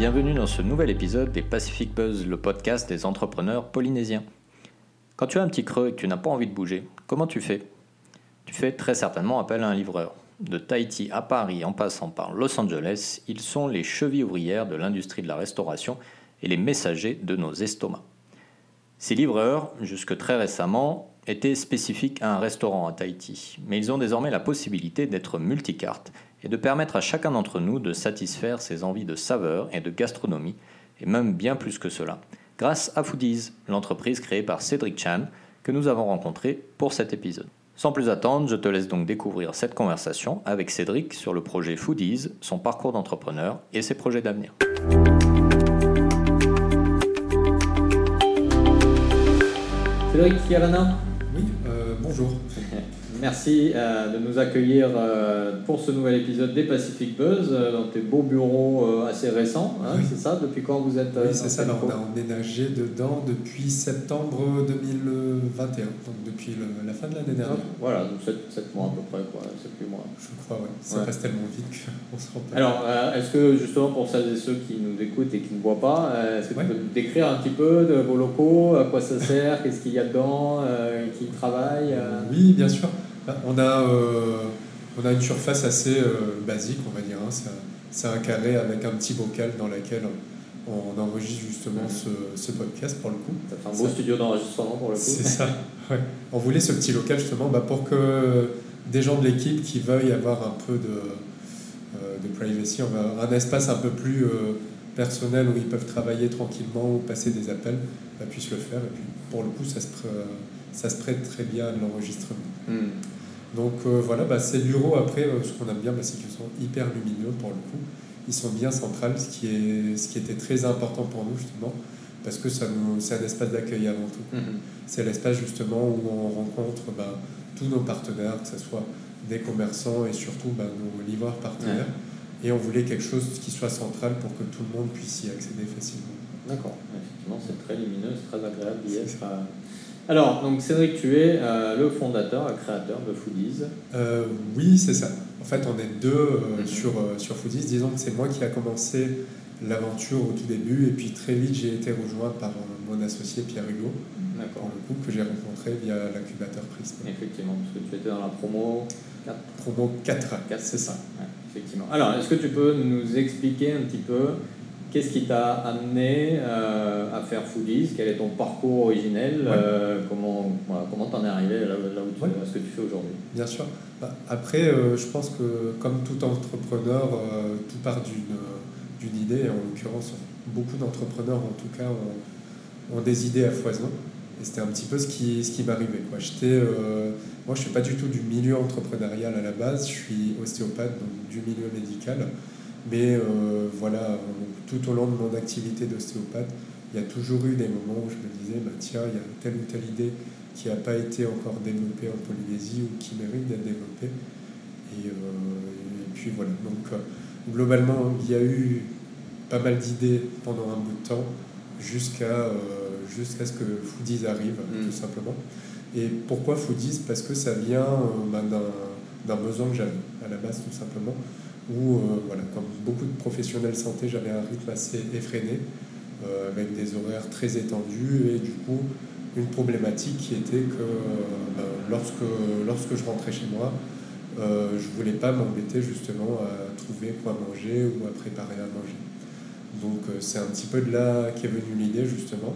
bienvenue dans ce nouvel épisode des Pacific Buzz, le podcast des entrepreneurs polynésiens. Quand tu as un petit creux et que tu n'as pas envie de bouger, comment tu fais? Tu fais très certainement appel à un livreur. De Tahiti à Paris en passant par Los Angeles, ils sont les chevilles ouvrières de l'industrie de la restauration et les messagers de nos estomacs. Ces livreurs, jusque très récemment, étaient spécifiques à un restaurant à Tahiti, mais ils ont désormais la possibilité d'être multicartes et de permettre à chacun d'entre nous de satisfaire ses envies de saveur et de gastronomie, et même bien plus que cela, grâce à Foodies, l'entreprise créée par Cédric Chan, que nous avons rencontré pour cet épisode. Sans plus attendre, je te laisse donc découvrir cette conversation avec Cédric sur le projet Foodies, son parcours d'entrepreneur et ses projets d'avenir. Cédric Kialana Oui, euh, bonjour. Merci euh, de nous accueillir euh, pour ce nouvel épisode des Pacific Buzz euh, dans tes beaux bureaux assez récents. Hein, Oui. C'est ça? Depuis quand vous êtes Oui, c'est ça, alors, on a emménagé dedans depuis septembre 2021, donc depuis le- la fin de l'année dernière. Voilà, donc 7, mois à peu près, quoi, 7 mois. Je crois, ouais. Ça Ouais. passe tellement vite qu'on se rend pas Alors, euh, est-ce que justement pour celles et ceux qui nous écoutent et qui ne voient pas, est-ce que Ouais. tu peux nous décrire un petit peu de vos locaux, à quoi ça sert, qu'est-ce qu'il y a dedans, euh, qui travaille euh, Oui, bien sûr. On a, euh, on a une surface assez euh, basique, on va dire. hein. C'est un- carré avec un petit bocal dans lequel on enregistre justement ce, ce podcast pour le coup. Ça fait un beau Ça- studio d'enregistrement pour le coup. C'est ça. Ouais. On voulait ce petit local justement bah, pour que des gens de l'équipe qui veuillent avoir un peu de, euh, de privacy, on un espace un peu plus euh, personnel où ils peuvent travailler tranquillement ou passer des appels, bah, puissent le faire. Et puis pour le coup, ça se, pr- ça se prête très bien à l'enregistrement. Hmm. Donc euh, voilà, bah, ces bureaux, après, euh, ce qu'on aime bien, bah, c'est qu'ils sont hyper lumineux pour le coup. Ils sont bien centrales, ce qui, est, ce qui était très important pour nous justement, parce que ça nous- c'est un espace d'accueil avant tout. Mhm. C'est l'espace justement où on rencontre bah, tous nos partenaires, que ce soit des commerçants et surtout bah, nos livreurs partenaires. Et on voulait quelque chose qui soit central pour que tout le monde puisse y accéder facilement. D'accord, effectivement, c'est très lumineux, c'est très agréable d'y être. Alors, donc Cédric, tu es euh, le fondateur, le créateur de Foodies. Euh, oui, c'est ça. En fait, on est deux euh, Mhm. sur, sur Foodies. Disons que c'est moi qui a commencé l'aventure au tout début. Et puis très vite, j'ai été rejoint par mon associé Pierre Hugo, pour D'accord. le coup, que j'ai rencontré via l'incubateur Prism. Effectivement, parce que tu étais dans la promo 4. Promo 4. 4 c'est ça. Ouais, effectivement. Alors, est-ce que tu peux nous expliquer un petit peu qu'est-ce qui t'a amené euh, à faire Foodies? Quel est ton parcours originel? Ouais. euh, Comment voilà, comment t'en es arrivé là, là où tu, Ouais. ce que tu fais aujourd'hui? Bien sûr. Bah, Après, euh, je pense que comme tout entrepreneur, tout part d'une d'une idée. Et en l'occurrence, beaucoup d'entrepreneurs, en tout cas, ont, ont des idées à foison. Et c'était un petit peu ce qui, ce qui m'arrivait. quoi. J'étais, moi, je ne suis pas du tout du milieu entrepreneurial à la base. Je suis ostéopathe, donc du milieu médical. Mais euh, voilà, tout au long de mon activité d'ostéopathe, il y a toujours eu des moments où je me disais, bah, tiens, il y a telle ou telle idée qui n'a pas été encore développée en Polynésie ou qui mérite d'être développée. Et, euh, et puis voilà, donc euh, globalement, il y a eu pas mal d'idées pendant un bout de temps jusqu'à euh, jusqu'à ce que Foodies arrive, Mm. tout simplement. Et pourquoi Foodies? Parce que ça vient bah, d'un besoin que j'avais à la base, tout simplement, où, euh, voilà, comme beaucoup de professionnels santé, j'avais un rythme assez effréné, euh, avec des horaires très étendus, et du coup, une problématique qui était que euh, ben, lorsque, lorsque je rentrais chez moi, euh, je voulais pas m'embêter justement à trouver quoi manger ou à préparer à manger. Donc c'est un petit peu de là qu'est venue l'idée justement,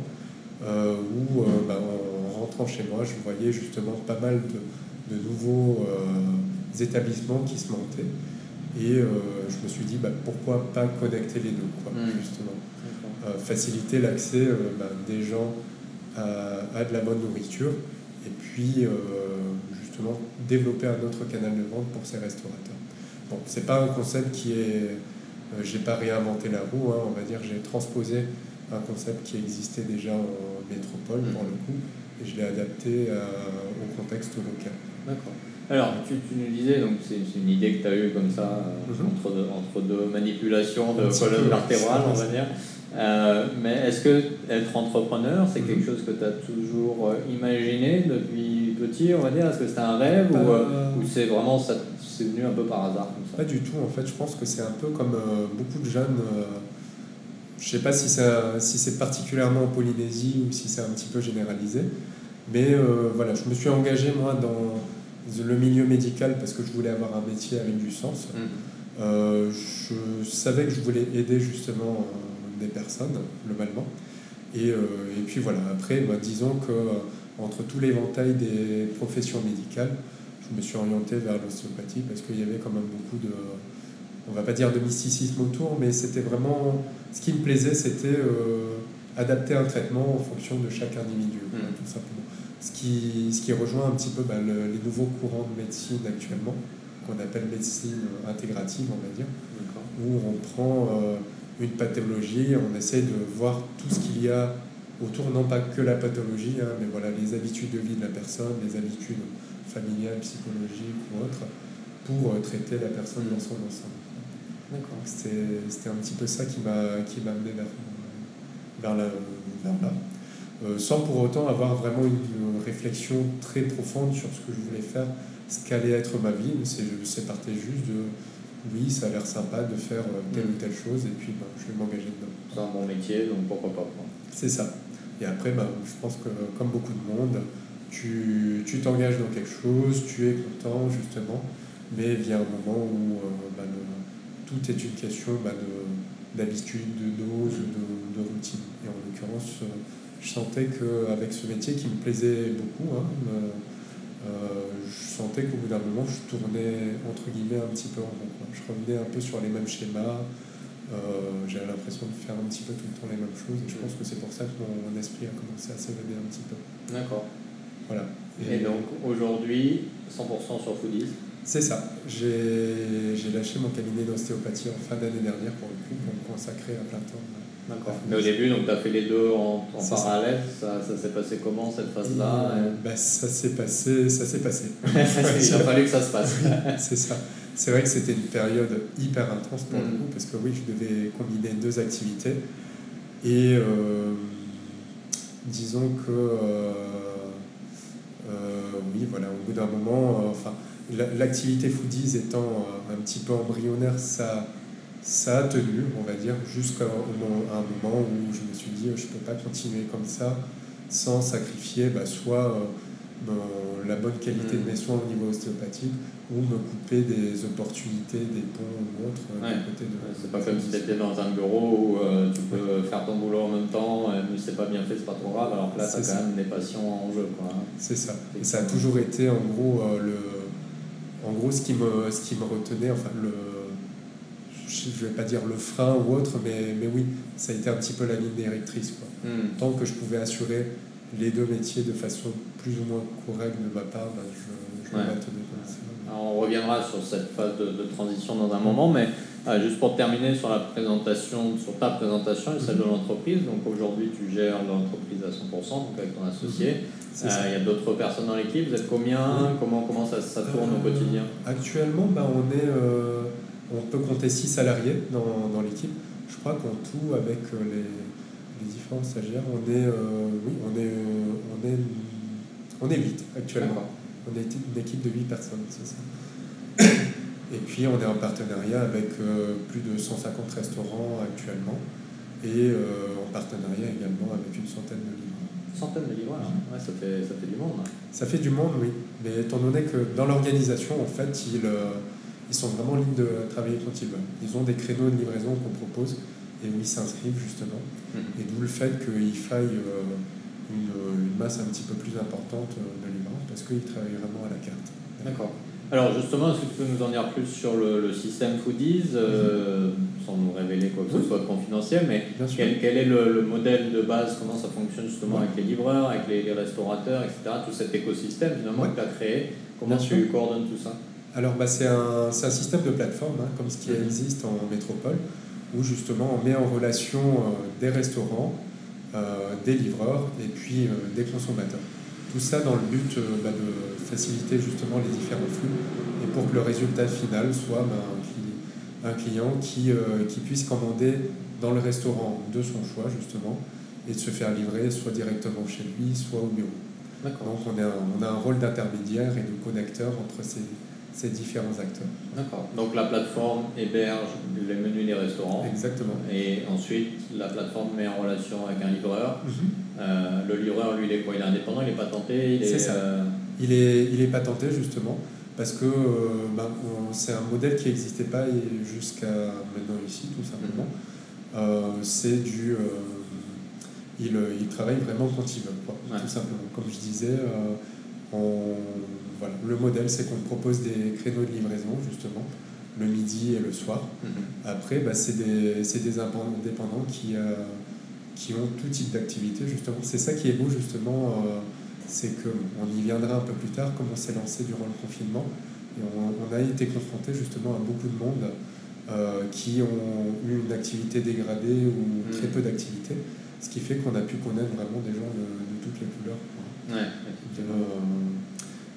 où ben, en rentrant chez moi, je voyais justement pas mal de, nouveaux établissements qui se montaient. Et euh, je me suis dit, bah, pourquoi pas connecter les deux, quoi, Mm. justement. Euh, faciliter l'accès euh, bah, des gens à, à de la bonne nourriture et puis justement développer un autre canal de vente pour ces restaurateurs. Bon, c'est pas un concept qui est. euh, j'ai pas réinventé la roue, hein, on va dire, j'ai transposé un concept qui existait déjà en métropole pour le coup et je l'ai adapté à- au contexte local. D'accord. Alors, tu, tu nous disais, donc c'est une idée que tu as eue comme ça, euh, Mhm. entre, deux, entre deux manipulations de colonne vertébrale, on va dire. Euh, mais est-ce que être entrepreneur, c'est Mhm. quelque chose que tu as toujours euh, imaginé depuis petit, on va dire? Est-ce que c'était un rêve ou, Euh, ou c'est vraiment ça c'est venu un peu par hasard comme ça? Pas du tout, en fait, je pense que c'est un peu comme beaucoup de jeunes je ne sais pas si, ça, si c'est particulièrement en Polynésie ou si c'est un petit peu généralisé, mais voilà, je me suis engagé moi dans le milieu médical parce que je voulais avoir un métier avec du sens. Mmh. je savais que je voulais aider justement des personnes, globalement. Et, et puis voilà, après, bah, disons que entre tout l'éventail des professions médicales, je me suis orienté vers l'ostéopathie parce qu'il y avait quand même beaucoup de, on va pas dire de mysticisme autour, mais c'était vraiment, ce qui me plaisait, c'était euh, adapter un traitement en fonction de chaque individu, mmh. tout simplement. Ce qui, ce qui rejoint un petit peu bah, les nouveaux courants de médecine actuellement, qu'on appelle médecine intégrative, on va dire, où on prend euh, une pathologie, on essaie de voir tout ce qu'il y a autour, non pas que la pathologie, hein, mais voilà, les habitudes de vie de la personne, les habitudes familiales, psychologiques ou autres, pour euh, traiter la personne dans son ensemble. C'était un petit peu ça qui m'a amené vers, vers, là. Euh, sans pour autant avoir vraiment une réflexion très profonde sur ce que je voulais faire, ce qu'allait être ma vie. C'est partait juste de oui, ça a l'air sympa de faire euh, telle ou telle chose, et puis ben, je vais m'engager dedans. Un bon métier, donc pourquoi pas C'est ça. Et après, ben, je pense que comme beaucoup de monde, tu t'engages dans quelque chose, tu es content justement, mais vient un moment où euh, ben, tout est une question ben, d'habitude, de, dose, de, de, routine. Et en l'occurrence, euh, je sentais qu'avec ce métier qui me plaisait beaucoup, hein, euh, je sentais qu'au bout d'un moment, je tournais entre guillemets un petit peu en rond. Je revenais un peu sur les mêmes schémas. Euh, j'avais l'impression de faire un petit peu tout le temps les mêmes choses et je pense que c'est pour ça que mon, esprit a commencé à s'évader un petit peu. D'accord. Voilà. Et, donc aujourd'hui, 100% sur Foodies C'est ça. J'ai lâché mon cabinet d'ostéopathie en fin d'année dernière pour le coup, pour me consacrer à plein temps D'accord. Mais au début, tu as fait les deux en, parallèle. Ça, ça, s'est passé comment cette phase-là bah, Ça s'est passé. Ça s'est passé. Il a fallu que ça se passe. c'est ça. C'est vrai que c'était une période hyper intense pour le mm. coup, parce que oui, je devais combiner deux activités. Et euh, disons que. Euh, euh, oui, voilà, au bout d'un moment, enfin, l'activité foodies étant un petit peu embryonnaire, ça ça a tenu, on va dire, jusqu'à un moment où je me suis dit, je ne peux pas continuer comme ça sans sacrifier bah, soit euh, la bonne qualité de mm. mes soins au niveau ostéopathique ou me couper des opportunités, des ponts ou autres euh, côté de. c'est pas comme si tu étais dans un bureau où euh, tu peux faire ton boulot en même temps, mais c'est pas bien fait, c'est pas trop grave, alors que là, tu as quand même des passions en jeu. C'est ça. Et ça a toujours été en gros, le, en gros ce, qui me, ce qui me retenait, enfin, le je ne vais pas dire le frein ou autre, mais, mais oui, ça a été un petit peu la ligne directrice. Quoi. Hmm. Tant que je pouvais assurer les deux métiers de façon plus ou moins correcte de ma part, ben, je, je ouais. On reviendra sur cette phase de, de transition dans un moment, mais euh, juste pour terminer sur la présentation, sur ta présentation et celle de mhm. l'entreprise, donc aujourd'hui tu gères l'entreprise à 100%, donc avec ton associé. Mhm. Euh, il y a d'autres personnes dans l'équipe, vous êtes combien? Comment, comment ça, ça tourne au quotidien? Actuellement, ben, on est on peut compter 6 salariés dans, dans l'équipe. Je crois qu'en tout, avec euh, les, les, différents stagiaires, on est, euh, oui, on est, euh, on est, on est 8 actuellement. On est une équipe de 8 personnes, c'est ça. Et puis on est en partenariat avec plus de 150 restaurants actuellement et en partenariat également avec une centaine de livres. Centaine de livres, ouais, ça, fait, ça fait du monde. Ça fait du monde, oui. Mais étant donné que dans l'organisation, en fait, il ils sont vraiment libres de travailler quand ils veulent. Ils ont des créneaux de livraison qu'on propose et où ils s'inscrivent justement. Mhm. Et d'où le fait qu'il faille euh, une, une, masse un petit peu plus importante euh, de livrants parce qu'ils travaillent vraiment à la carte. D'accord. Alors justement, est-ce que tu peux nous en dire plus sur le, système Foodies, euh, mhm. sans nous révéler quoi que ce soit de confidentiel, mais quel, quel, est le, modèle de base, comment ça fonctionne justement avec les livreurs, avec les, restaurateurs, etc., tout cet écosystème finalement que tu as créé, comment tu coordonnes tout ça? Alors, bah, c'est un, un, système de plateforme, hein, comme ce qui mhm. existe en métropole, où justement on met en relation euh, des restaurants, euh, des livreurs et puis euh, des consommateurs. Tout ça dans le but bah, de faciliter justement les différents flux et pour que le résultat final soit bah, un, client qui, qui puisse commander dans le restaurant de son choix justement et de se faire livrer soit directement chez lui, soit au bureau. Donc on a, on a un rôle d'intermédiaire et de connecteur entre ces, ces différents acteurs. D'accord. Donc la plateforme héberge les menus des restaurants. Exactement. Et ensuite, la plateforme met en relation avec un livreur. Mhm. Euh, le livreur, lui, il est quoi? Il est indépendant, il est patenté C'est ça. euh, Il est, il est patenté justement parce que euh, on- c'est un modèle qui n'existait pas jusqu'à maintenant ici tout simplement. Euh, c'est du... il, il travaille vraiment quand il veut, quoi, Ouais. tout simplement. Comme je disais, on- voilà, le modèle c'est qu'on propose des créneaux de livraison justement le midi et le soir. mhm. Après, bah, c'est des, des indépendants qui, euh, qui ont tout type d'activité, justement. C'est ça qui est beau, justement, euh, c'est qu'on y viendra un peu plus tard, comme on s'est lancé durant le confinement. Et on, on a été confronté, justement, à beaucoup de monde euh, qui ont eu une activité dégradée ou très Mhm. peu d'activité, ce qui fait qu'on a pu connaître vraiment des gens de, de toutes les couleurs. quoi. Ouais, effectivement.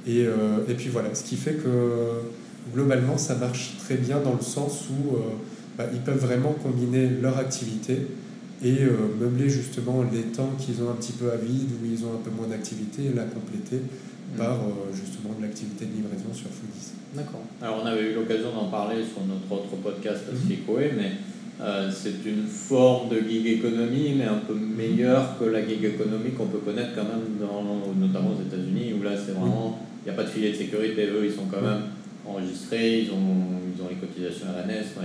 Et, euh, et puis voilà, ce qui fait que globalement ça marche très bien dans le sens où euh, bah, ils peuvent vraiment combiner leur activité et euh, meubler justement les temps qu'ils ont un petit peu à vide, où ils ont un peu moins d'activité, et la compléter par euh, justement de l'activité de livraison sur Foodies. D'accord. Alors, on avait eu l'occasion d'en parler sur notre autre podcast, Mhm. Pacificoé, mais euh, c'est une forme de gig economy, mais un peu meilleure que la gig economy qu'on peut connaître quand même, dans, notamment aux États-Unis, où là, c'est vraiment, il n'y a pas de filet de sécurité. Eux, ils sont quand même enregistrés, ils ont, ils ont les cotisations RNS.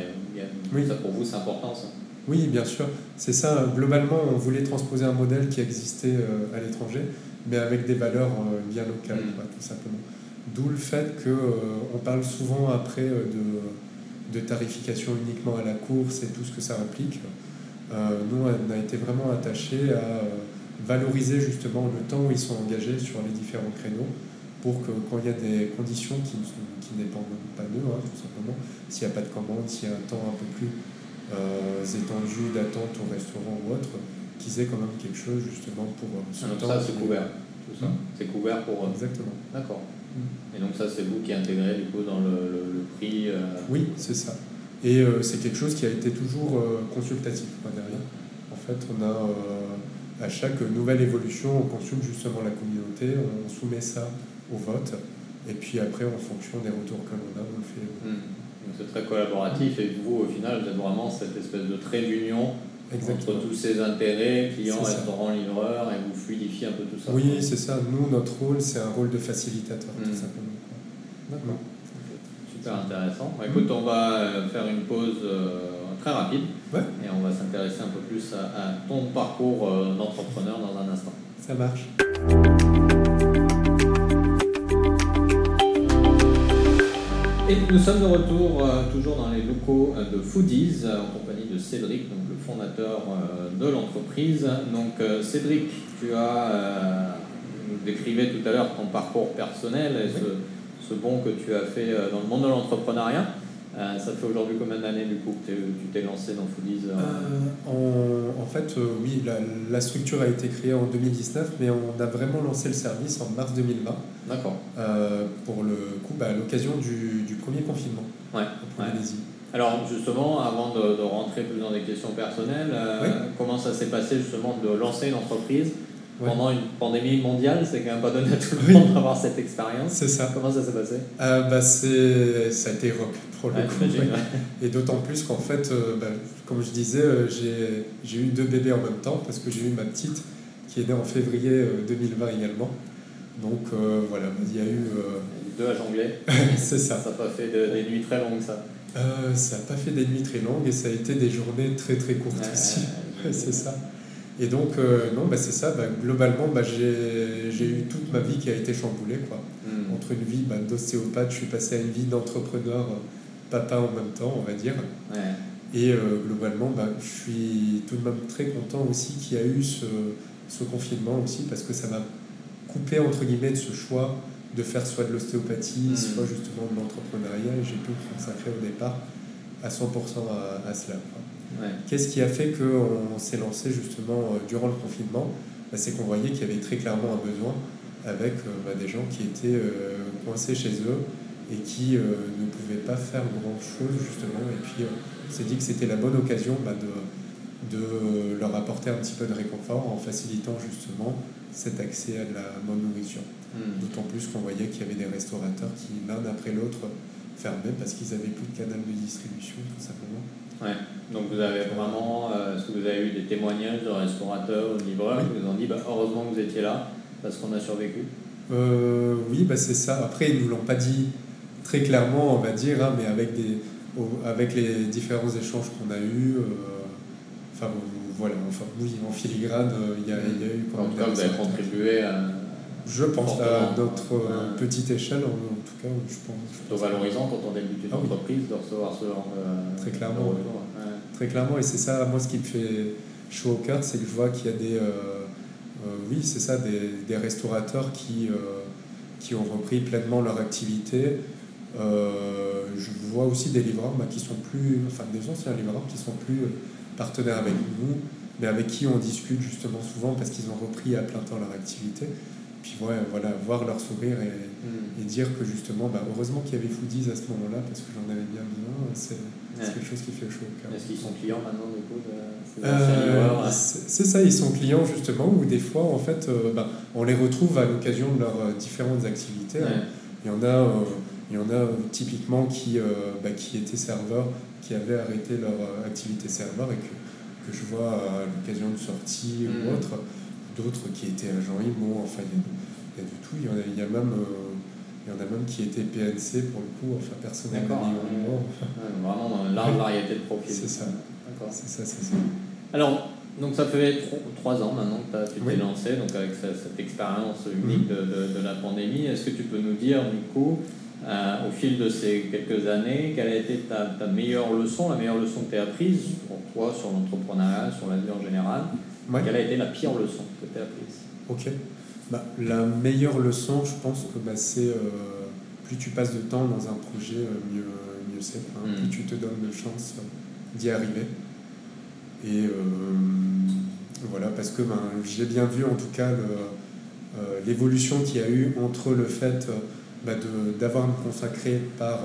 Oui. Ça, pour vous, c'est important, ça Oui, bien sûr. C'est ça. Globalement, on voulait transposer un modèle qui existait euh, à l'étranger, mais avec des valeurs euh, bien locales, Mm. quoi, tout simplement. D'où le fait que euh, parle souvent après euh, de, de tarification uniquement à la course et tout ce que ça implique. Euh, nous, on a été vraiment attachés à valoriser justement le temps où ils sont engagés sur les différents créneaux pour que quand il y a des conditions qui qui dépendent pas d'eux, hein, tout simplement, s'il n'y a pas de commande, s'il y a un temps un peu plus euh, étendues d'attente au restaurant ou autre, qu'ils aient quand même quelque chose justement pour euh, ce temps. ça, c'est couvert. Tout ça. C'est couvert pour. euh, Exactement. D'accord. Mm. Et donc, ça, c'est vous qui intégrez du coup dans le, le- le prix. euh, Oui, c'est ça. Et euh, c'est quelque chose qui a été toujours consultatif quoi, derrière. En fait, on a à chaque nouvelle évolution, on consulte justement la communauté, on soumet ça au vote, et puis après, en fonction des retours que l'on a, on le fait. Hmm. C'est très collaboratif et vous, au final, vous êtes vraiment cette espèce de trait d'union Exactement. entre tous ces intérêts, clients, restaurants, livreurs, et vous fluidifiez un peu tout ça. Oui, c'est ça. Nous, notre rôle, c'est un rôle de facilitateur, Mm. tout simplement. D'accord. Super intéressant. Bon, écoute, on va euh, faire une pause euh, très rapide Ouais. et on va s'intéresser un peu plus à, à ton parcours euh, d'entrepreneur dans un instant. Ça marche. Et nous sommes de retour euh, toujours dans les locaux euh, de Foodies euh, en compagnie de Cédric, donc le fondateur de l'entreprise. Donc Cédric, tu as nous décrivais tout à l'heure ton parcours personnel et ce, ce bond que tu as fait dans le monde de l'entrepreneuriat. Euh, ça fait aujourd'hui combien d'années du coup que tu t'es lancé dans Foodies euh, Euh, en, en fait, euh, oui, la, la structure a été créée en 2019, mais on a vraiment lancé le service en mars 2020, D'accord. pour le coup, bah, à l'occasion du, du premier confinement Ouais. en ouais. Alors justement, avant de, de rentrer plus dans des questions personnelles, Oui. comment ça s'est passé justement de lancer une entreprise Ouais. pendant une pandémie mondiale? C'est quand même pas donné à tout le monde d'avoir cette expérience. C'est ça. Comment ça s'est passé? Euh, bah, c'est, ça a été rock pour le Ouais, coup. ouais. Et d'autant plus qu'en fait, euh, bah, comme je disais, euh, j'ai, eu deux bébés en même temps parce que j'ai eu ma petite qui est née en février euh, 2020 également. Donc euh, voilà, il y a eu. euh, deux à jongler. c'est ça. Ça n'a pas fait de- des nuits très longues, ça. Euh, ça n'a pas fait des nuits très longues et ça a été des journées très très courtes Ouais, aussi. c'est ça. Et donc, euh, non, bah, c'est ça. Bah, globalement, bah, j'ai, eu toute ma vie qui a été chamboulée. Quoi. Hmm. Entre une vie bah, d'ostéopathe, je suis passé à une vie d'entrepreneur, euh, papa en même temps, on va dire. Ouais. Et euh, globalement, bah, je suis tout de même très content aussi qu'il y a eu ce, ce confinement aussi parce que ça m'a coupé entre guillemets de ce choix de faire soit de l'ostéopathie, Mhm. soit justement de l'entrepreneuriat et j'ai pu me consacrer au départ à 100% à, à cela. Ouais. Qu'est-ce qui a fait qu'on s'est lancé justement euh, durant le confinement? Bah, C'est qu'on voyait qu'il y avait très clairement un besoin avec euh, bah, des gens qui étaient euh, coincés chez eux et qui euh, ne pouvaient pas faire grand-chose justement. Et puis euh, on s'est dit que c'était la bonne occasion bah, de, de leur apporter un petit peu de réconfort en facilitant justement cet accès à de la bonne nourriture. Hmm. D'autant plus qu'on voyait qu'il y avait des restaurateurs qui, l'un après l'autre, fermaient parce qu'ils n'avaient plus de canal de distribution, tout simplement. Ouais. Donc vous avez vraiment, euh, est-ce que vous avez eu des témoignages de restaurateurs ou de livreurs qui vous ont dit bah, heureusement que vous étiez là parce qu'on a survécu? Euh, Oui, bah, c'est ça. Après, ils ne nous l'ont pas dit très clairement, on va dire, hein, mais avec, des, avec les différents échanges qu'on a eus, euh, enfin voilà, enfin oui, en filigrane, il y, a, il y a eu. En tout cas, vous avez contribué à je pense à notre euh, petite échelle, en, tout cas, je pense. C'est valorisant quand on débute une ah entreprise de recevoir ce genre de. Très clairement. Très clairement, et c'est ça, moi, ce qui me fait chaud au cœur, c'est que je vois qu'il y a des. Euh, euh, oui, c'est ça, des, des, restaurateurs qui, qui ont repris pleinement leur activité. Je vois aussi des livreurs bah, qui sont plus. Enfin, des anciens livreurs qui sont plus partenaires avec nous, mais avec qui on discute justement souvent parce qu'ils ont repris à plein temps leur activité puis ouais, voilà, voir leur sourire et, hmm. et dire que justement, bah, heureusement qu'il y avait Foodies à ce moment-là, parce que j'en avais bien besoin, c'est quelque chose qui fait chaud Est-ce qu'ils sont clients maintenant du coup euh, C'est ça, ils sont clients justement, ou des fois, en fait, euh, bah, on les retrouve à l'occasion de leurs euh, différentes activités. Hein. Il y en a, il y en a typiquement qui, bah, qui étaient serveurs, qui avaient arrêté leur activité serveur et que, que je vois à l'occasion de sortie ou hmm. autre d'autres qui étaient agents IMO, enfin il y, a, du tout, il y, en a, il y a même... Euh, il y en a même qui étaient PNC pour le coup, enfin personnellement. vraiment dans une large variété de profils. C'est ça. C'est ça, c'est ça. Alors, donc ça fait trois ans maintenant que tu t'es lancé, donc avec cette, expérience unique mhm. de, de, de, la pandémie. Est-ce que tu peux nous dire, du coup, euh, au fil de ces quelques années, quelle a été ta, ta meilleure leçon, la meilleure leçon que tu as apprise pour toi sur l'entrepreneuriat, sur la vie en général quelle a été la pire leçon que tu as apprise? Ok. Bah, la meilleure leçon, je pense que bah, c'est euh, plus tu passes de temps dans un projet, euh, mieux, mieux c'est. Hein. Hmm. Plus tu te donnes de chance euh, d'y arriver. Et voilà, parce que ben, j'ai bien vu en tout cas l'évolution qu'il y a eu entre le fait bah, d'avoir me consacré par,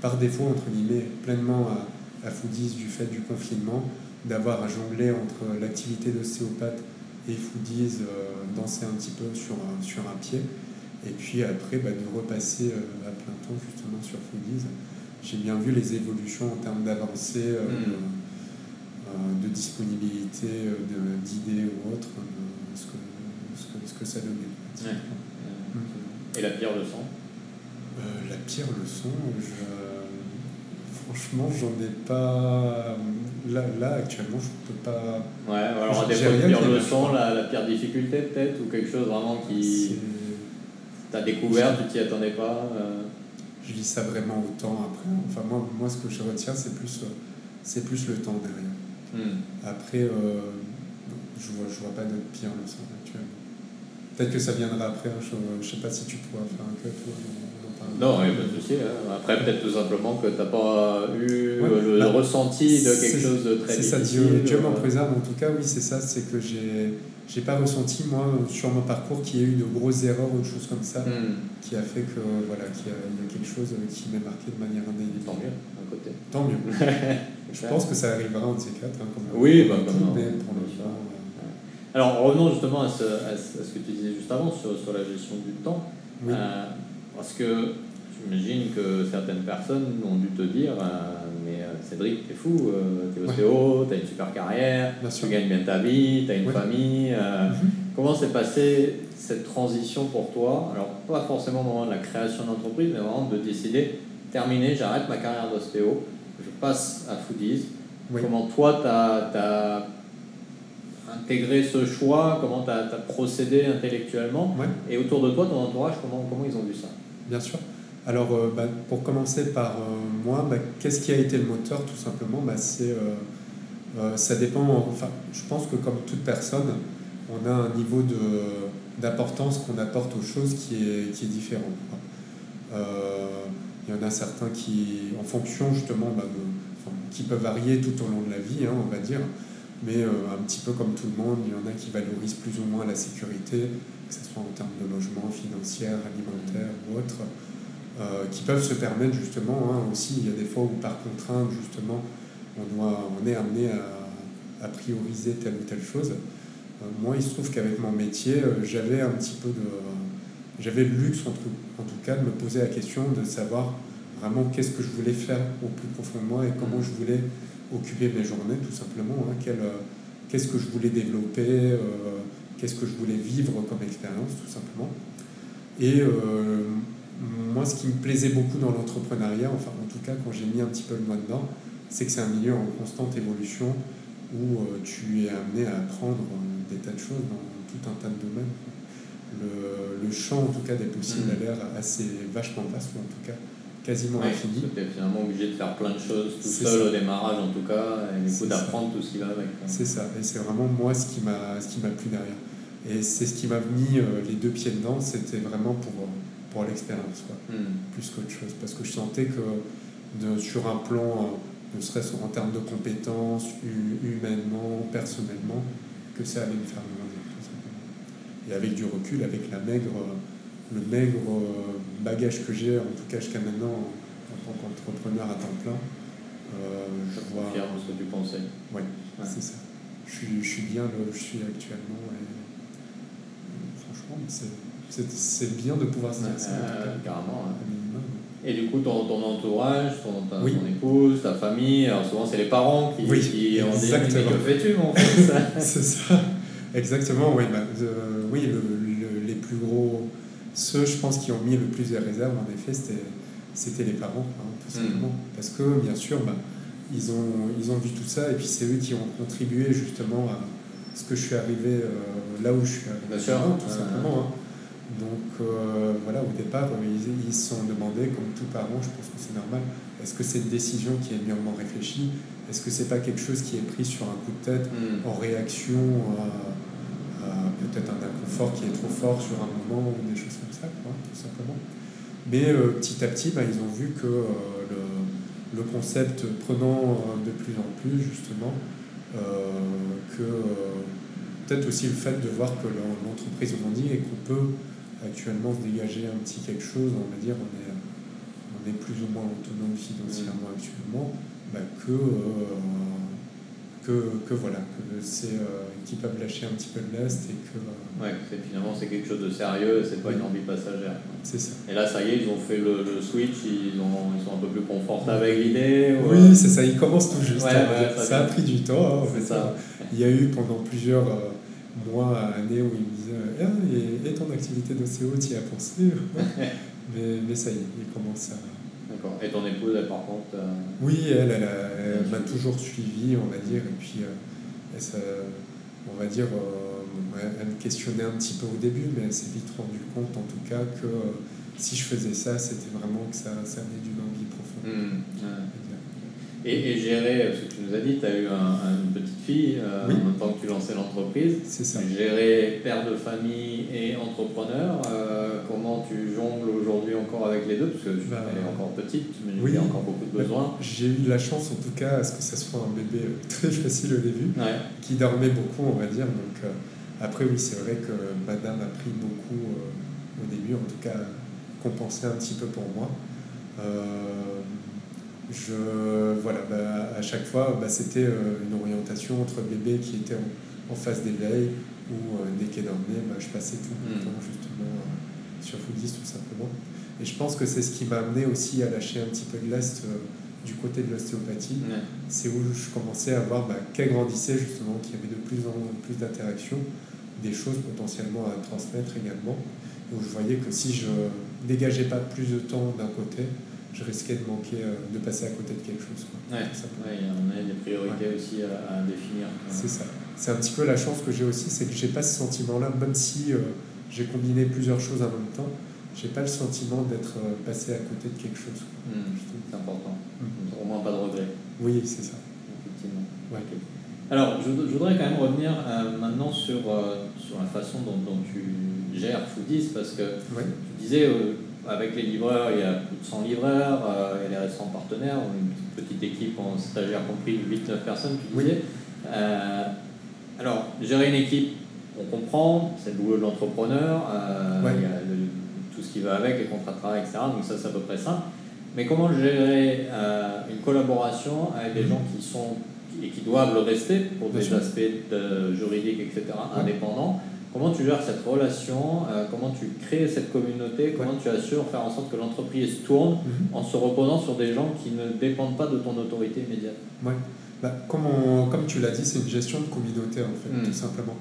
par défaut, entre guillemets, pleinement à, à Foodies du fait du confinement, d'avoir à jongler entre l'activité d'ostéopathe et foodies, euh, danser un petit peu sur, sur un pied, et puis après bah, de repasser euh, à plein temps justement sur foodies. J'ai bien vu les évolutions en termes d'avancée, euh, mm. de, disponibilité, d'idées ou autre, ce, que, ce, que, ce, que, ça donnait. Et la pire leçon La pire leçon, franchement, j'en ai pas là, là, actuellement, je peux pas. Ouais, alors des fois, pire leçon, la, la pire difficulté peut-être, ou quelque chose vraiment qui. T'as découvert, tu t'y attendais pas euh... Je lis ça vraiment au temps après. Enfin, moi, moi ce que je retiens, c'est plus, c'est plus le temps derrière. Hmm. Après, euh, je vois, je vois pas d'autres pire leçon actuellement. Peut-être que ça viendra après, hein, je, je sais pas si tu pourras faire un cut non, il n'y a pas de souci. Hein. Après, peut-être tout simplement que tu n'as pas eu le, bah, ressenti de quelque chose de très difficile. C'est ça, Dieu, m'en préserve. En tout cas, oui, c'est ça. C'est que j'ai j'ai pas ressenti, moi, sur mon parcours, qu'il y ait eu de grosses erreurs ou de choses comme ça, hmm. qui a fait que, voilà, qu'il y, a quelque chose qui m'est marqué de manière indélébile. Tant mieux, d'un côté. Tant mieux. Je pense que ça arrivera en de ces quatre. Hein, oui, bah, comme pour le Alors, revenons justement à ce, à ce, que tu disais juste avant sur, sur la gestion du temps. Oui. Euh, parce que j'imagine que certaines personnes ont dû te dire euh, Mais euh, Cédric, t'es fou, euh, t'es ostéo, t'as une super carrière, tu gagnes bien ta vie, t'as une famille. Mhm. Comment s'est passée cette transition pour toi? Alors, pas forcément au moment de la création d'entreprise, mais vraiment de décider terminé, j'arrête ma carrière d'ostéo, je passe à Foodies. Comment toi, t'as as intégré ce choix? Comment tu as, procédé intellectuellement? Et autour de toi, ton entourage, comment, comment ils ont vu ça? Bien sûr. Alors, euh, bah, pour commencer par euh, moi, bah, qu'est-ce qui a été le moteur Tout simplement, bah, c'est, euh, ça dépend. Enfin, je pense que comme toute personne, on a un niveau de, d'importance qu'on apporte aux choses qui est, qui est différent. Il y en a certains qui, en fonction justement, qui peuvent varier tout au long de la vie, hein, on va dire, mais un petit peu comme tout le monde, il y en a qui valorisent plus ou moins la sécurité, que ce soit en termes de logement, financier, alimentaire ou autre, euh, qui peuvent se permettre justement hein, aussi, il y a des fois où par contrainte justement on, doit, on est amené à, prioriser telle ou telle chose. Euh, moi il se trouve qu'avec mon métier euh, j'avais un petit peu de j'avais le luxe en tout, cas de me poser la question de savoir vraiment qu'est-ce que je voulais faire au plus profond de moi et comment je voulais occuper mes journées tout simplement, hein, qu'est-ce que je voulais développer, qu'est-ce que je voulais vivre comme expérience tout simplement. Et euh, moi ce qui me plaisait beaucoup dans l'entrepreneuriat, enfin en tout cas quand j'ai mis un petit peu le moi dedans, c'est que c'est un milieu en constante évolution où euh, tu es amené à apprendre des tas de choses dans tout un tas de domaines. Le, le champ, en tout cas, des possibles a mmh. l'air assez vachement vaste, ou en tout cas quasiment infini. Tu es finalement obligé de faire plein de choses tout seul au démarrage, en tout cas, et du coup d'apprendre tout ce qui va avec. C'est ça, et c'est vraiment moi ce qui m'a plu derrière. Et c'est ce qui m'a mis euh, les deux pieds dedans, c'était vraiment pour, pour l'expérience, mmh. plus qu'autre chose. Parce que je sentais que de, sur un plan ne serait-ce en termes de compétences, humainement, personnellement, que ça allait me faire grandir. Et avec du recul, avec la maigre, le maigre bagage que j'ai, en tout cas jusqu'à maintenant, en, tant qu'entrepreneur à temps plein, euh, je vois. Fier de ce que tu pensais. Oui, ouais. c'est ça. Je suis, je suis bien là où je suis actuellement. Et, franchement, c'est bien de pouvoir se dire ça. carrément. Et du coup, ton, ton entourage, ton, ta, ton, épouse, ta famille, alors souvent c'est les parents qui, oui, qui ont dit Mais que fais-tu mon fait C'est ça, exactement, oui. Bah, oui, le, les plus gros, ceux je pense qui ont mis le plus de réserves, en effet, c'était les parents, hein, tout hmm. simplement. Parce que bien sûr, bah, ils, ont, ils ont vu tout ça et puis c'est eux qui ont contribué justement à ce que je suis arrivé euh, là où je suis arrivé, tout simplement. Hein. Donc euh, voilà, au départ, ils, se sont demandé, comme tout parent, je pense que c'est normal, est-ce que c'est une décision qui est mûrement réfléchie? Est-ce que c'est pas quelque chose qui est pris sur un coup de tête hmm. en réaction à, peut-être un inconfort qui est trop fort sur un moment ou des choses comme ça, tout simplement. Mais euh, petit à petit, bah, ils ont vu que euh, le, le, concept prenant de plus en plus, justement, que peut-être aussi le fait de voir que l'entreprise grandit et qu'on peut actuellement se dégager un petit quelque chose, on va dire, on est, on est plus ou moins autonome financièrement actuellement, bah que, euh, que, que, voilà, que c'est euh, qu'ils peuvent lâcher un petit peu de l'est et que. Euh, ouais, finalement c'est quelque chose de sérieux, c'est pas une envie passagère. C'est ça. Et là, ça y est, ils ont fait le, le switch, ils, ont, ils sont un peu plus confortables avec l'idée. Oui, c'est ça, ils commencent tout juste. ça, a pris du temps. Hein, ça. Il y a eu pendant plusieurs mois, années où ils me disaient ah, et, ton activité d'OCO, tu y as pensé mais, mais ça y est, il commence à. D'accord. Et ton épouse, elle, par contre euh, Oui, elle, elle, m'a toujours suivi, on va dire, et puis euh, elle, on va dire, euh, elle me questionnait un petit peu au début, mais elle s'est vite rendue compte, en tout cas, que si je faisais ça, c'était vraiment que ça, ça venait d'une envie profonde. Mmh. Et, gérer, parce que tu nous as dit, tu as eu une petite fille euh, en même temps que tu lançais l'entreprise. C'est ça. Gérer père de famille et entrepreneur, euh, comment tu jongles aujourd'hui encore avec les deux? Parce que tu bah, es encore petite, mais il y a encore beaucoup de bah, besoins. J'ai eu la chance en tout cas à ce que ça soit un bébé euh, très facile au début, qui dormait beaucoup, on va dire. Donc, après, oui, c'est vrai que madame a pris beaucoup au début, en tout cas, compensé un petit peu pour moi je, voilà, bah, à chaque fois, bah, c'était euh, une orientation entre bébé qui était en, phase d'éveil ou euh, dès qu'elle dormait, bah, je passais tout le hmm. temps justement euh, sur Foodis tout simplement. Et je pense que c'est ce qui m'a amené aussi à lâcher un petit peu de l'est du côté de l'ostéopathie. C'est où je commençais à voir qu'elle grandissait justement, qu'il y avait de plus en plus d'interactions, des choses potentiellement à transmettre également. Où je voyais que si je dégageais pas plus de temps d'un côté, je risquais de manquer, euh, de passer à côté de quelque chose. Quoi, ouais, il y a des priorités aussi à, définir. C'est ça. C'est un petit peu la chance que j'ai aussi, c'est que j'ai pas ce sentiment-là, même si euh, j'ai combiné plusieurs choses en même temps, j'ai pas le sentiment d'être euh, passé à côté de quelque chose. Hmm, c'est important. Mmh. Au moins pas de regret. Oui, c'est ça. Effectivement. Alors, je, voudrais quand même revenir maintenant sur, sur la façon dont, dont tu gères Foodis, parce que tu disais avec les livreurs, il y a plus de 100 livreurs, euh, il y a les récents partenaires, une petite équipe en stagiaire compris, 8-9 personnes, tu disais. Euh, alors, gérer une équipe, on comprend, c'est le boulot de l'entrepreneur, euh, il y a tout ce qui va avec, les contrats de travail, etc. Donc ça, c'est à peu près ça. Mais comment gérer une collaboration avec des mhm. gens qui sont et qui doivent le rester pour des aspects juridiques, etc., indépendants Comment tu gères cette relation euh, Comment tu crées cette communauté Comment tu assures faire en sorte que l'entreprise tourne Mhm. en se reposant sur des gens qui ne dépendent pas de ton autorité immédiate? Ouais. Bah, comme, on- comme tu l'as dit, c'est une gestion de communauté en fait, Mm. tout simplement.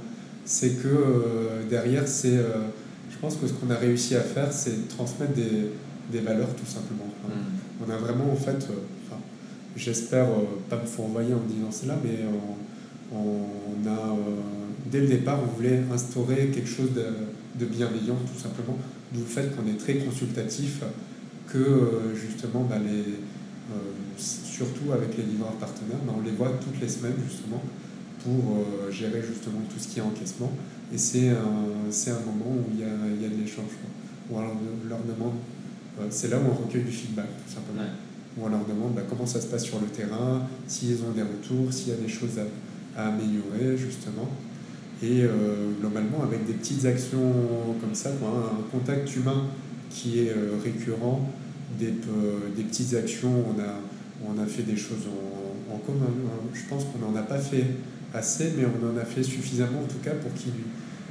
C'est que euh, derrière, c'est, euh, je pense que ce qu'on a réussi à faire, c'est transmettre des, des valeurs tout simplement. Enfin, On a vraiment en fait, enfin, j'espère pas me fourvoyer en disant cela, mais on, on a, dès le départ, on voulait instaurer quelque chose de, de bienveillant tout simplement, d'où le fait qu'on est très consultatif, que euh, justement bah, les, euh, surtout avec les livreurs partenaires, bah, on les voit toutes les semaines justement pour euh, gérer justement tout ce qui est encaissement. Et c'est un, moment où il y a, il y a de l'échange. Où on leur, demande, c'est là où on recueille du feedback tout simplement. Ouais. Où on leur demande bah, comment ça se passe sur le terrain, s'ils ont des retours, s'il y a des choses à, à améliorer justement. Et euh, globalement, avec des petites actions comme ça, quoi, un contact humain qui est euh, récurrent, des, pe- des petites actions, on a, on a fait des choses en, en commun. Je pense qu'on n'en a pas fait assez, mais on en a fait suffisamment en tout cas pour qu'ils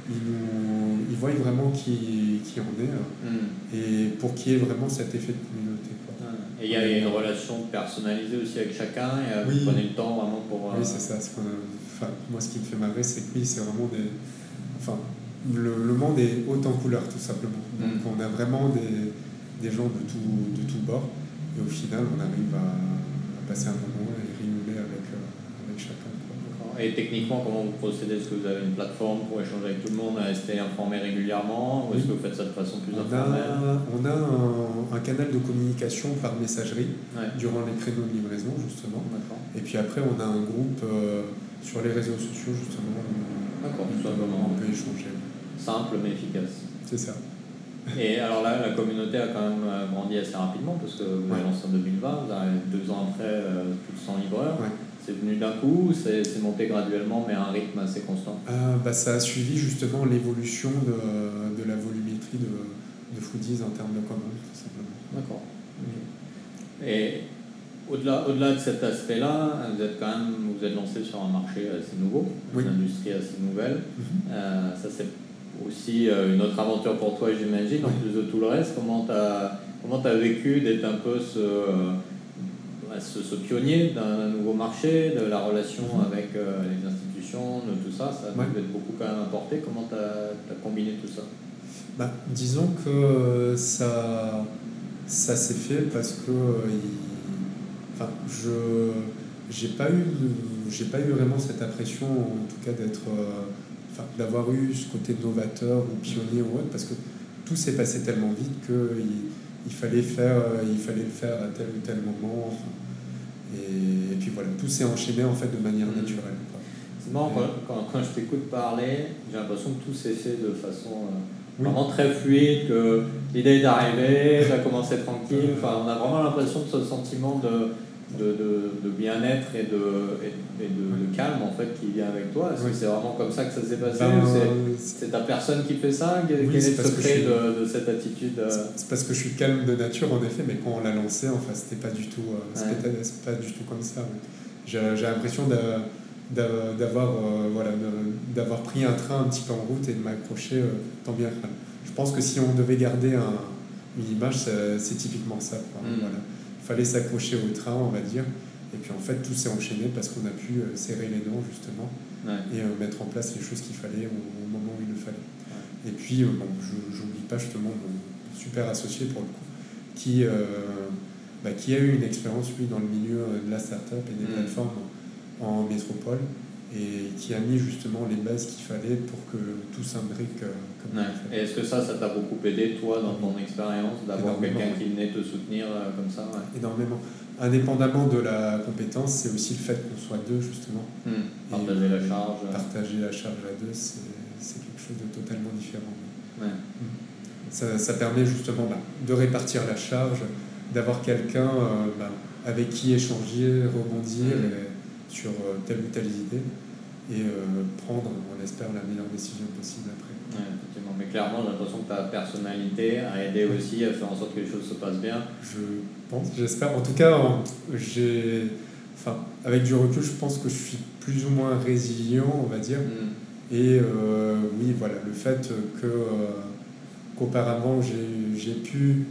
ils nous, ils voient vraiment qui, qui on est hein, et pour qu'il y ait vraiment cet effet de communauté. Quoi. Et il y a une relation personnalisée aussi avec chacun et euh, Oui. vous prenez le temps vraiment pour. euh, Oui, c'est ça. ce qu'on a- enfin, moi, ce qui me fait marrer, c'est que oui, c'est vraiment des. Enfin, le, le monde est haut en couleur, tout simplement. Donc, Mm. on a vraiment des, des gens de tout, de tout bord. Et au final, on arrive à, à passer un moment et rigoler avec, euh, avec chacun. quoi. Et techniquement, comment vous procédez? Est-ce que vous avez une plateforme pour échanger avec tout le monde, rester informé régulièrement Ou est-ce que vous faites ça de façon plus On informelle? a, on a un, un canal de communication par messagerie Ouais, durant les créneaux de livraison, justement. Et puis après, on a un groupe euh, sur les réseaux sociaux, justement, où D'accord, tout simplement. on peut échanger. Simple mais efficace. C'est ça. Et alors là, la communauté a quand même euh, grandi assez rapidement parce que vous avez Ouais. lancé en 2020, vous avez deux ans après euh, plus de 100 livreurs. Ouais. C'est venu d'un coup, ou c'est c'est monté graduellement mais à un rythme assez constant? Euh, bah, ça a suivi justement l'évolution de, de la volumétrie de, de Foodies en termes de commandes, tout simplement. D'accord. Et au-delà, au-delà de cet aspect-là, vous êtes quand même vous êtes lancé sur un marché assez nouveau, Oui. une industrie assez nouvelle. Euh, ça c'est aussi euh, une autre aventure pour toi, j'imagine, en Oui. plus de tout le reste. Comment tu as comment t'as vécu d'être un peu ce, euh, ouais, ce, ce pionnier d'un nouveau marché, de la relation Mhm. avec euh, les institutions, de tout ça? Ça a Ouais. dû être beaucoup quand même apporté. Comment tu as, combiné tout ça? Bah, disons que ça, ça s'est fait parce que euh, enfin, je j'ai pas eu j'ai pas eu vraiment cette impression en tout cas d'être euh, enfin, d'avoir eu ce côté novateur ou pionnier ou autre parce que tout s'est passé tellement vite que il, il fallait faire euh, il fallait le faire à tel ou tel moment enfin, et, et puis voilà tout s'est enchaîné en fait de manière Mhm. naturelle. C'est marrant, quand, quand, je t'écoute parler, j'ai l'impression que tout s'est fait de façon euh, Oui. vraiment très fluide, que l'idée est arrivée, ça a commencé tranquille. Enfin, on a vraiment l'impression de ce sentiment de, de, de, de bien-être et, de, et, et de, calme en fait qui vient avec toi. Est-ce Oui. que c'est vraiment comme ça que ça s'est passé Ben, ou c'est- ta personne qui fait ça? Quel, Oui, est le secret suis- de, cette attitude euh, C'est parce que je suis calme de nature en effet, mais quand on l'a lancé, enfin, c'était pas du tout, euh, Ouais. pas- du tout comme ça. J'ai l'impression d'a- d'a- d'avoir euh, voilà, d'avoir pris un train un petit peu en route et de m'accrocher euh, tant bien que mal. Je pense que si on devait garder un- une image, c'est c'est typiquement ça. quoi. Mm. Voilà. Il fallait s'accrocher au train, on va dire. Et puis en fait, tout s'est enchaîné parce qu'on a pu euh, serrer les dents justement ouais. et euh, mettre en place les choses qu'il fallait au, au moment où il le fallait. Et puis, euh, bon, je n'oublie pas justement mon super associé pour le coup, qui, euh, bah, qui a eu une expérience, lui, dans le milieu de la start-up et des Mm. plateformes en métropole, et qui a mis justement les bases qu'il fallait pour que tout s'imbrique euh, comme Ouais. Et est-ce que ça, ça t'a beaucoup aidé, toi, dans ton expérience, d'avoir quelqu'un qui venait te soutenir euh, comme ça ouais? Énormément. Indépendamment de la compétence, c'est aussi le fait qu'on soit deux, justement. Hmm. Partager la charge. Partager la charge à deux, c'est quelque chose de totalement différent. ouais. Ça, ça permet justement bah, de répartir la charge, d'avoir quelqu'un euh, bah, avec qui échanger, rebondir et- sur euh, telle ou telle idée et euh, prendre, on espère, la meilleure décision possible après. Ouais, effectivement. Mais clairement, j'ai l'impression que ta personnalité a aidé aussi à faire en sorte que les choses se passent bien. Je pense, j'espère. En tout cas, j'ai, enfin, avec du recul, je pense que je suis plus ou moins résilient, on va dire. Hmm. Et oui, voilà, le fait que qu'auparavant j'ai pu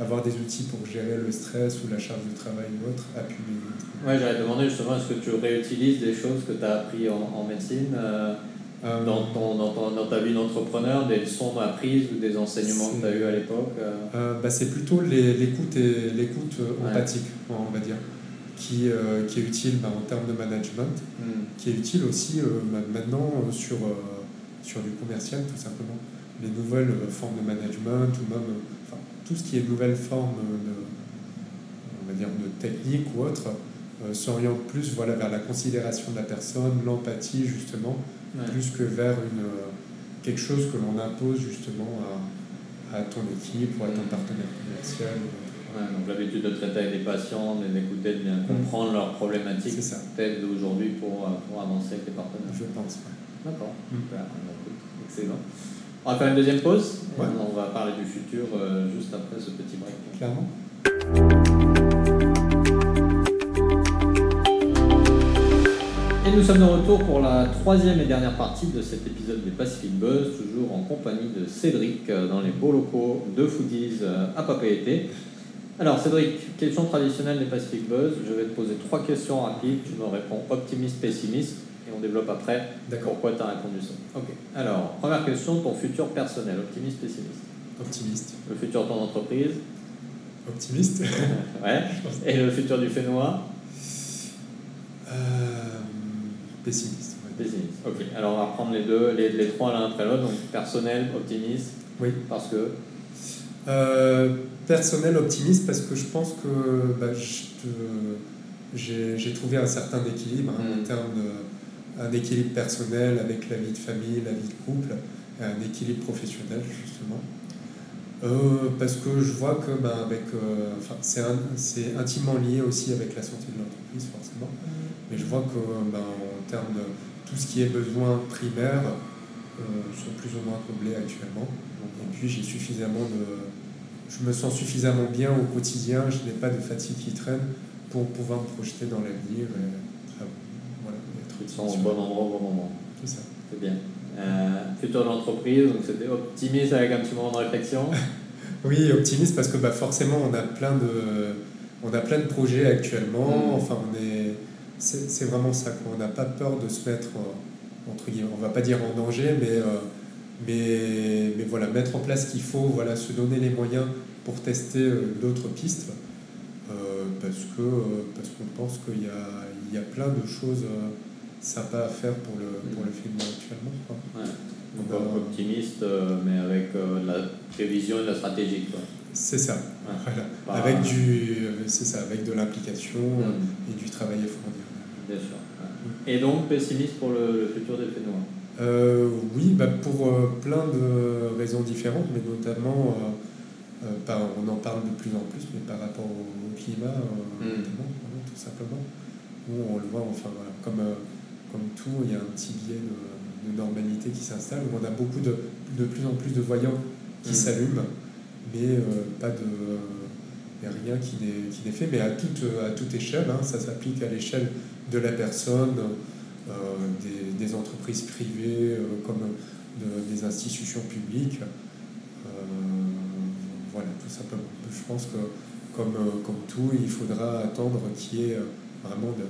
avoir des outils pour gérer le stress ou la charge de travail ou autre a pu m'aider. Oui, j'allais demandé justement, est-ce que tu réutilises des choses que tu as appris en, médecine euh, euh, dans, ton, dans, dans, ta vie d'entrepreneur, des leçons apprises ou des enseignements que tu as eu à l'époque euh? bah, C'est plutôt l'écoute l'écoute empathique, on va dire, qui, qui est utile bah, en termes de management, hmm. qui est utile aussi maintenant sur, sur du commercial tout simplement. Les nouvelles formes de management ou même tout ce qui est nouvelle forme de, on va dire, de technique ou autre euh, s'oriente plus voilà, vers la considération de la personne, l'empathie justement, plus que vers une, euh, quelque chose que l'on impose justement à, à, ton équipe ou à ton partenaire commercial. donc l'habitude de traiter avec des patients, de les écouter, de bien comprendre leurs problématiques, peut-être d'aujourd'hui pour, euh, pour avancer avec les partenaires. Je pense, D'accord, mm. excellent. On va faire une deuxième pause. On va parler du futur euh, juste après ce petit break. Clairement. Et nous sommes de retour pour la troisième et dernière partie de cet épisode des Pacific Buzz, toujours en compagnie de Cédric euh, dans les beaux locaux de Foodies euh, à Papeete. Alors Cédric, question traditionnelle des Pacific Buzz, je vais te poser trois questions rapides, tu me réponds optimiste, pessimiste on développe après pourquoi tu as répondu ça. Ok. Alors, première question, ton futur personnel, optimiste, pessimiste? Optimiste. Le futur de ton entreprise? Optimiste. ouais. Et le futur du Fénois? Euh, Pessimiste. Pessimiste. Ok. Alors, on va reprendre les deux, les, les trois l'un après l'autre. Donc, personnel, optimiste. Oui. Parce que? Euh, Personnel, optimiste, parce que je pense que bah, j'ai trouvé un certain équilibre hein, en hmm. termes de un équilibre personnel avec la vie de famille, la vie de couple, un équilibre professionnel justement. Euh, parce que je vois que ben, euh, c'est, intimement lié aussi avec la santé de l'entreprise forcément, mais je vois que ben, en termes de tout ce qui est besoin primaire euh, sont plus ou moins comblés actuellement. Et puis j'ai suffisamment de, je me sens suffisamment bien au quotidien, je n'ai pas de fatigue qui traîne pour pouvoir me projeter dans l'avenir. Sont au bon endroit au bon moment. C'est ça. C'est bien. Euh, futur de l'entreprise, donc c'était optimiste avec un petit moment de réflexion. oui, optimiste parce que bah, forcément on a plein de, on a plein de projets actuellement. Mm. Enfin, on est, c'est, vraiment ça. Quoi. On n'a pas peur de se mettre entre guillemets, on va pas dire en danger, mais, euh, mais, mais voilà, mettre en place ce qu'il faut, voilà, se donner les moyens pour tester euh, d'autres pistes. parce, que, parce qu'on pense qu'il y a, il y a plein de choses sympa à faire pour le, pour le film actuellement. Quoi. Ouais. Donc, euh, optimiste, euh, mais avec euh, la prévision et la stratégie. C'est ça. Voilà. Avec, du, c'est ça, avec de l'implication mm. et du travail à fournir. Bien sûr. Et donc, pessimiste pour le, futur des Fénois euh, Oui, bah pour plein de raisons différentes, mais notamment, par, on en parle de plus en plus, mais par rapport au, climat, mm. tout simplement. Où on le voit, enfin, voilà, comme comme tout, il y a un petit biais de, normalité qui s'installe, où on a beaucoup de, de plus en plus de voyants qui mm. s'allument, mais euh, pas de rien qui n'est fait, mais à toute, à toute échelle, hein, ça s'applique à l'échelle de la personne, euh, des, des, entreprises privées, euh, comme des institutions publiques. voilà, tout simplement. Je pense que comme, comme tout, il faudra attendre qu'il y ait vraiment de,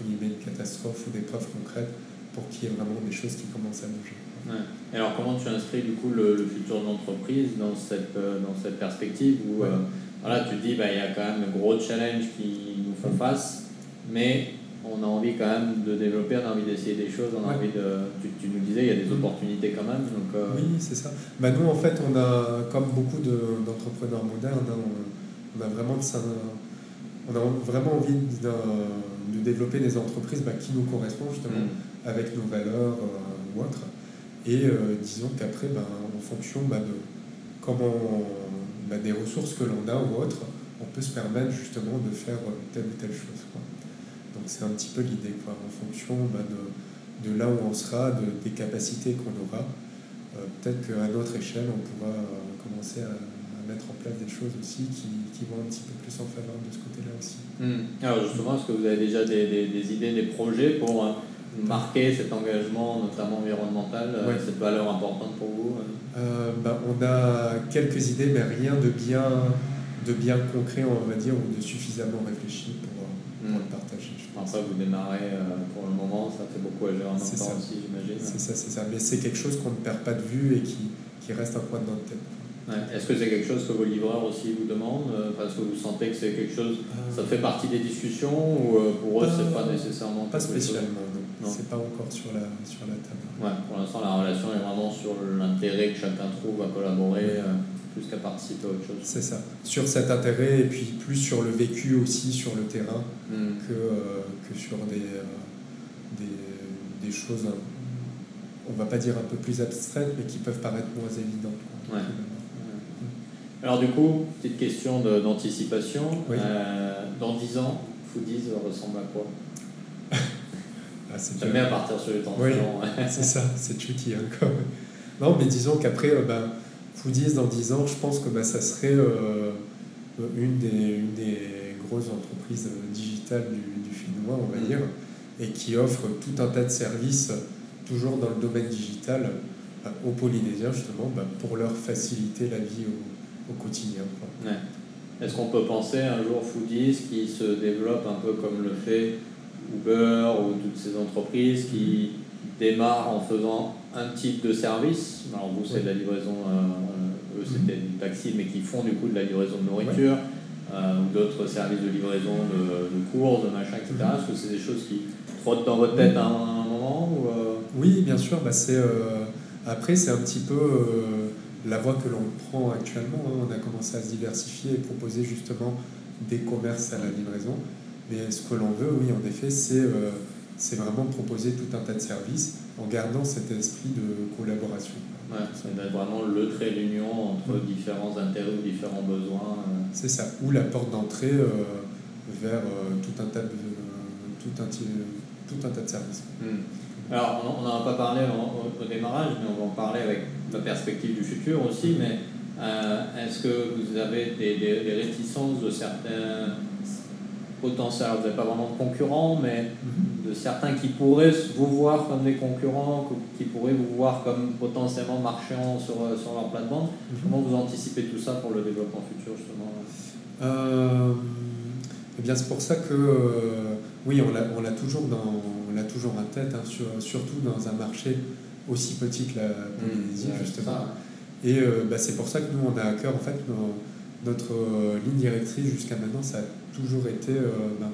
une catastrophe ou des preuves concrètes pour qu'il y ait vraiment des choses qui commencent à bouger. Et alors comment tu inscris du coup le, futur de l'entreprise dans cette, euh, dans cette perspective où euh, voilà, tu dis bah, il y a quand même de gros challenges qui nous font face, mais on a envie quand même de développer, on a envie d'essayer des choses, on a envie de... Tu, tu, nous disais, il y a des mm. opportunités quand même. Donc, euh, Oui, c'est ça. Bah, nous, en fait, on a, comme beaucoup d'entrepreneurs modernes, hein, on, on, a vraiment, on a vraiment envie de développer des entreprises bah, qui nous correspondent justement mm. avec nos valeurs euh, ou autres. Et euh, disons qu'après, bah, en fonction bah, de comment des ressources que l'on a ou autres, on peut se permettre justement de faire euh, telle ou telle chose. Quoi. Donc c'est un petit peu l'idée, quoi, en fonction de, de, là où on sera, de, des capacités qu'on aura. Peut-être qu'à notre échelle, on pourra commencer à mettre en place des choses aussi qui, qui, vont un petit peu plus en faveur de ce côté-là aussi. Hmm. Alors justement, est-ce que vous avez déjà des, des, des, idées, des projets pour, marqué cet engagement, notamment environnemental, cette valeur importante pour vous bah, On a quelques idées, mais rien de bien, de bien concret, on va dire, ou de suffisamment réfléchi pour, pour hmm. le partager. Après, vous démarrez pour le moment, ça fait beaucoup agir en même temps aussi, j'imagine. C'est ça, c'est ça. Mais c'est quelque chose qu'on ne perd pas de vue et qui, qui reste un point de notre tête. Est-ce que c'est quelque chose que vos livreurs aussi vous demandent Parce que vous sentez que c'est quelque chose, ça fait partie des discussions ou euh, pour eux c'est pas nécessairement Pas spécialement, non. C'est pas encore sur la, sur la table. Ouais, pour l'instant la relation est vraiment sur l'intérêt que chacun trouve à collaborer euh, plus qu'à participer à autre chose. C'est ça. Sur cet intérêt et puis plus sur le vécu aussi sur le terrain hmm. que, euh, que sur des, des, des choses, on va pas dire un peu plus abstraites, mais qui peuvent paraître moins évidentes. Ouais. Alors du coup, petite question d'anticipation. Euh, dans 10 ans, Foodies ressemble à quoi? Ah, J'aime bien partir sur les temps oui, c'est ça, c'est tricky encore. Non, mais disons qu'après, euh, bah, Foodies dans 10 ans, je pense que bah, ça serait euh, une, des, une des grosses entreprises digitales du, du Finnois, on va mm. dire, et qui offre tout un tas de services, toujours dans le domaine digital, bah, aux Polynésiens, justement, bah, pour leur faciliter la vie au au quotidien. Est-ce qu'on peut penser un jour Foodies qui se développe un peu comme le fait Uber ou toutes ces entreprises qui démarrent en faisant un type de service? Alors vous c'est de la livraison, euh, eux c'était mhm. du taxi mais qui font du coup de la livraison de nourriture euh, ou d'autres services de livraison de, de courses, de machin, etc. Mhm. Est-ce que c'est des choses qui trottent dans votre tête à un, moment ou, euh? Oui bien sûr, bah, c'est, après c'est un petit peu la voie que l'on prend actuellement. Hein, on a commencé à se diversifier et proposer justement des commerces à la livraison. Mais ce que l'on veut, oui, en effet, c'est euh, c'est vraiment proposer tout un tas de services en gardant cet esprit de collaboration. Ouais, c'est vraiment le trait d'union entre mm. différents intérêts ou différents besoins. Euh. C'est ça, ou la porte d'entrée euh, vers tout, un tas de, tout, un, tout un tas de services. Mm. Alors, on n'en a pas parlé au, démarrage, mais on va en parler avec la perspective du futur aussi. Mais euh, est-ce que vous avez des, des, réticences de certains potentiels, vous n'avez pas vraiment de concurrents, mais mhm. de certains qui pourraient vous voir comme des concurrents, qui pourraient vous voir comme potentiellement marchand sur, sur leur plateforme? Mhm. Comment vous anticipez tout ça pour le développement futur, justement? Euh, Eh bien, c'est pour ça que, euh, oui, on l'a toujours dans on toujours en tête, hein, surtout dans un marché aussi petit que la Polynésie, mmh, justement. Et euh, bah, c'est pour ça que nous, on a à cœur, en fait, notre euh, ligne directrice jusqu'à maintenant, ça a toujours été euh, bah,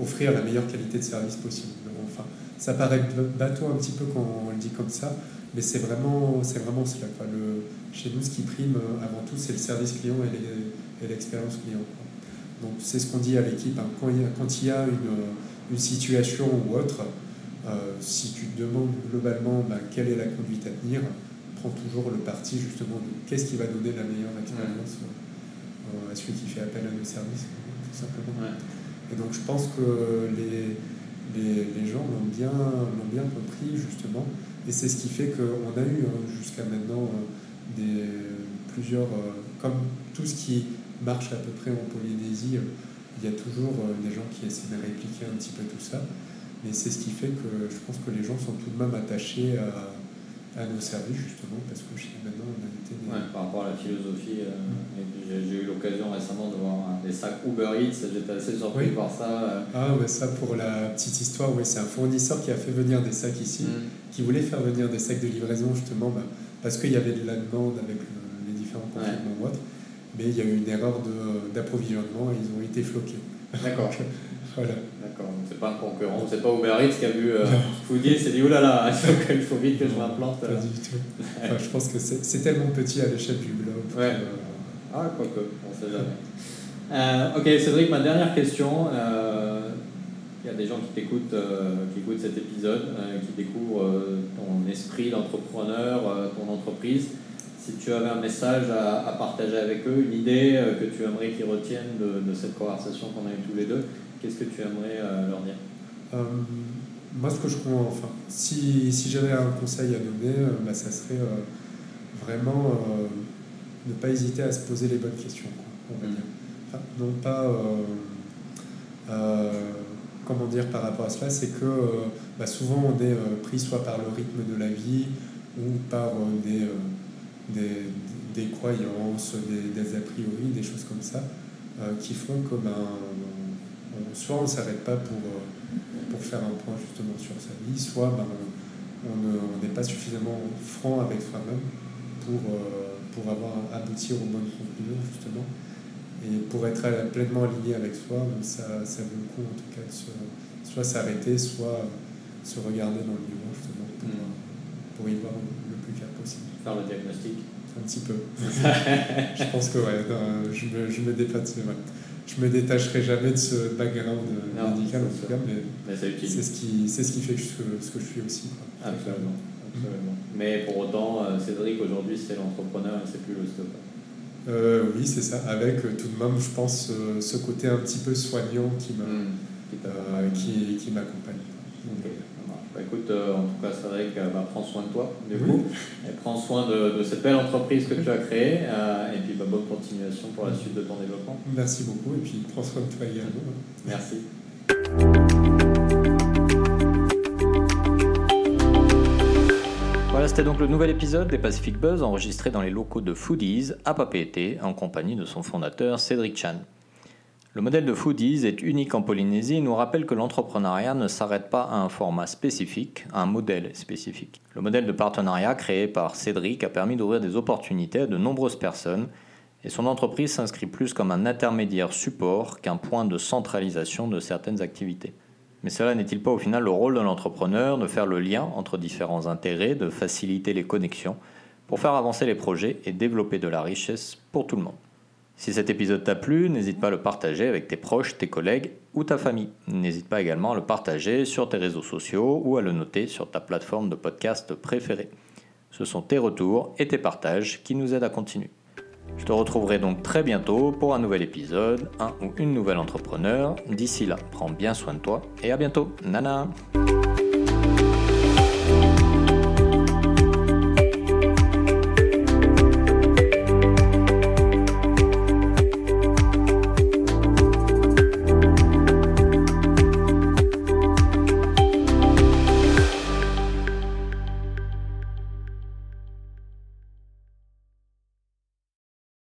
offrir la meilleure qualité de service possible. Enfin, ça paraît bateau un petit peu quand on le dit comme ça, mais c'est vraiment, c'est vraiment cela. Quoi. Le, chez nous, ce qui prime avant tout, c'est le service client et l'expérience client. Donc c'est ce qu'on dit à l'équipe. Hein. Quand, quand, il y a une une situation ou autre, si tu te demandes globalement ben, quelle est la conduite à tenir, prends toujours le parti justement de qu'est-ce qui va donner la meilleure expérience euh, à celui qui fait appel à nos services, tout simplement. Et donc je pense que les, les, les gens l'ont bien, l'ont bien compris justement, et c'est ce qui fait qu'on a eu hein, jusqu'à maintenant euh, des, plusieurs, comme tout ce qui marche à peu près en Polynésie, il y a toujours euh, des gens qui essaient de répliquer un petit peu tout ça. Mais c'est ce qui fait que je pense que les gens sont tout de même attachés à, à nos services, justement, parce que maintenant, on a été. Des... Ouais, par rapport à la philosophie, euh, mm. j'ai eu l'occasion récemment de voir des sacs Uber Eats, j'étais assez surpris de voir ça. Euh. Ah, ouais, ça, pour la petite histoire, oui, c'est un fournisseur qui a fait venir des sacs ici, mm. qui voulait faire venir des sacs de livraison, justement, bah, parce qu'il y avait de la demande avec les différents confinements ou autres mais il y a eu une erreur d'approvisionnement et ils ont été floqués. D'accord. voilà. D'accord, c'est pas un concurrent, c'est pas Uber Eats qui a vu euh, Foodie c'est dit oulala, il faut vite que je m'implante. Pas du tout. Enfin, je pense que c'est tellement petit à l'échelle du globe. Ouais. Ah, quoique, on sait jamais. Euh, ok, Cédric, ma dernière question. Euh, il y a des gens qui t'écoutent, euh, qui écoutent cet épisode, euh, qui découvrent ton esprit d'entrepreneur, ton entreprise si tu avais un message à, partager avec eux, une idée euh, que tu aimerais qu'ils retiennent de, cette conversation qu'on a eue tous les deux, qu'est-ce que tu aimerais euh, leur dire? Euh, Moi, ce que je crois, enfin, si, si j'avais un conseil à donner, bah, ça serait vraiment ne pas hésiter à se poser les bonnes questions, on va mm. dire. non pas, comment dire, par rapport à cela, c'est que bah, souvent on est pris soit par le rythme de la vie ou par des, des, des, croyances, des, des, a priori, des choses comme ça, qui font que ben, soit on ne s'arrête pas pour, pour faire un point justement sur sa vie, soit ben, on n'est pas suffisamment franc avec soi-même pour, pour avoir aboutir aux bonnes conclusions justement. Et pour être pleinement aligné avec soi, ça, ça vaut le coup en tout cas de soit s'arrêter, soit se regarder dans le miroir justement pour, mm. pour, y voir le plus clair possible. Faire le diagnostic Un petit peu. je pense que ouais, je, me, je, me dépasse, ouais. Je me détacherai jamais de ce background médical en tout cas, mais, c'est ce, qui, ce qui fait que je, ce que je suis aussi. Quoi. Absolument. Absolument. Mais pour autant, euh, Cédric, aujourd'hui, c'est l'entrepreneur et c'est plus le stop. Euh, oui, c'est ça, avec euh, tout de même, je pense, euh, ce côté un petit peu soignant qui m'accompagne. Qui, qui bah, écoute, en tout cas, Cédric, bah, prends soin de toi, du coup, et prends soin de, de, cette belle entreprise que tu as créée, et puis bah, bonne continuation pour la suite de ton développement. Merci beaucoup, et puis prends soin de toi également. Merci. c'était donc le nouvel épisode des Pacific Buzz enregistré dans les locaux de Foodies à Papeete en compagnie de son fondateur Cédric Chan. Le modèle de Foodies est unique en Polynésie et nous rappelle que l'entrepreneuriat ne s'arrête pas à un format spécifique, à un modèle spécifique. Le modèle de partenariat créé par Cédric a permis d'ouvrir des opportunités à de nombreuses personnes et son entreprise s'inscrit plus comme un intermédiaire support qu'un point de centralisation de certaines activités. Mais cela n'est-il pas au final le rôle de l'entrepreneur de faire le lien entre différents intérêts, de faciliter les connexions pour faire avancer les projets et développer de la richesse pour tout le monde? Si cet épisode t'a plu, n'hésite pas à le partager avec tes proches, tes collègues ou ta famille. N'hésite pas également à le partager sur tes réseaux sociaux ou à le noter sur ta plateforme de podcast préférée. Ce sont tes retours et tes partages qui nous aident à continuer. Je te retrouverai donc très bientôt pour un nouvel épisode, un ou une nouvelle entrepreneur. D'ici là, prends bien soin de toi et à bientôt. Nana